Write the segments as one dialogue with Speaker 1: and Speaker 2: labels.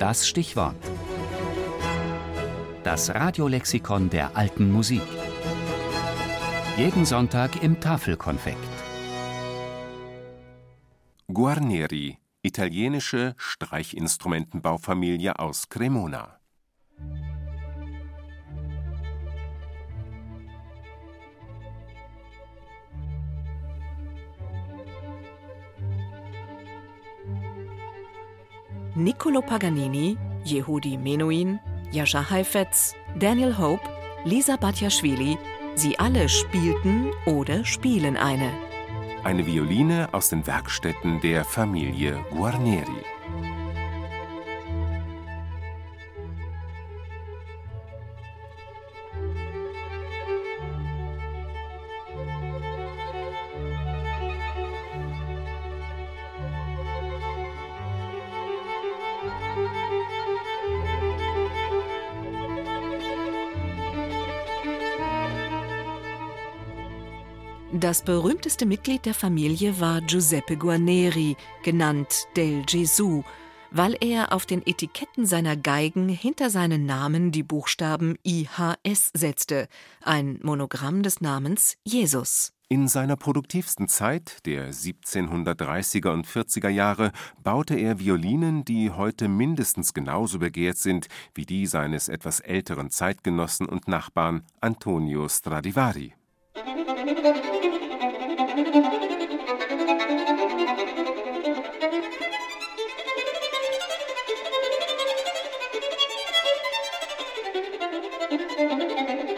Speaker 1: Das Stichwort. Das Radiolexikon der alten Musik. Jeden Sonntag im Tafelkonfekt.
Speaker 2: Guarneri, italienische Streichinstrumentenbaufamilie aus Cremona.
Speaker 3: Niccolo Paganini, Yehudi Menuhin, Jascha Heifetz, Daniel Hope, Lisa Batjaschwili, sie alle spielten oder spielen eine.
Speaker 2: Eine Violine aus den Werkstätten der Familie Guarneri.
Speaker 3: Das berühmteste Mitglied der Familie war Giuseppe Guarneri, genannt Del Gesù, weil er auf den Etiketten seiner Geigen hinter seinen Namen die Buchstaben IHS setzte, ein Monogramm des Namens Jesus.
Speaker 2: In seiner produktivsten Zeit, der 1730er und 40er Jahre, baute er Violinen, die heute mindestens genauso begehrt sind wie die seines etwas älteren Zeitgenossen und Nachbarn Antonio Stradivari. Yeah, I.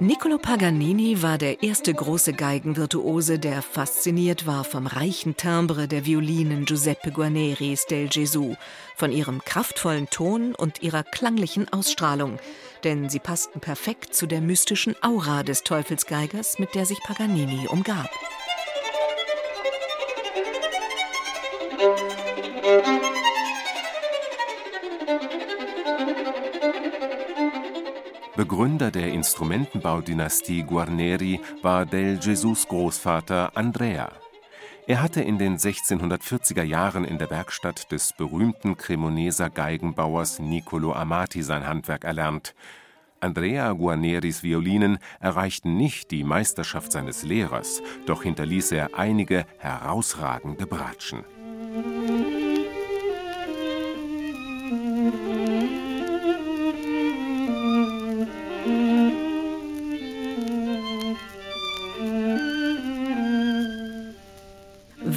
Speaker 3: Niccolo Paganini war der erste große Geigenvirtuose, der fasziniert war vom reichen Timbre der Violinen Giuseppe Guarneris del Gesù, von ihrem kraftvollen Ton und ihrer klanglichen Ausstrahlung, denn sie passten perfekt zu der mystischen Aura des Teufelsgeigers, mit der sich Paganini umgab.
Speaker 2: Begründer der Instrumentenbaudynastie Guarneri war del Jesus Großvater Andrea. Er hatte in den 1640er Jahren in der Werkstatt des berühmten Cremoneser Geigenbauers Niccolo Amati sein Handwerk erlernt. Andrea Guarneris Violinen erreichten nicht die Meisterschaft seines Lehrers, doch hinterließ er einige herausragende Bratschen.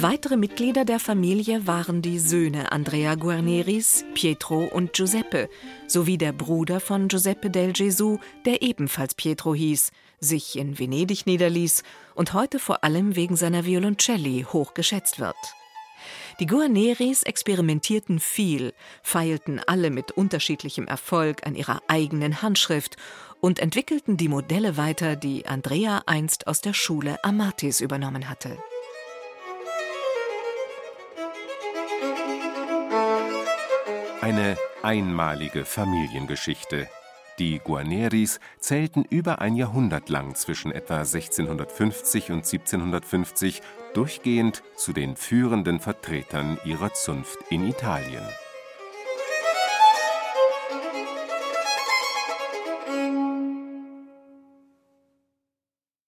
Speaker 3: Weitere Mitglieder der Familie waren die Söhne Andrea Guarneris, Pietro und Giuseppe, sowie der Bruder von Giuseppe del Gesù, der ebenfalls Pietro hieß, sich in Venedig niederließ und heute vor allem wegen seiner Violoncelli hoch geschätzt wird. Die Guarneris experimentierten viel, feilten alle mit unterschiedlichem Erfolg an ihrer eigenen Handschrift und entwickelten die Modelle weiter, die Andrea einst aus der Schule Amatis übernommen hatte.
Speaker 2: Eine einmalige Familiengeschichte. Die Guarneris zählten über ein Jahrhundert lang zwischen etwa 1650 und 1750 durchgehend zu den führenden Vertretern ihrer Zunft in Italien.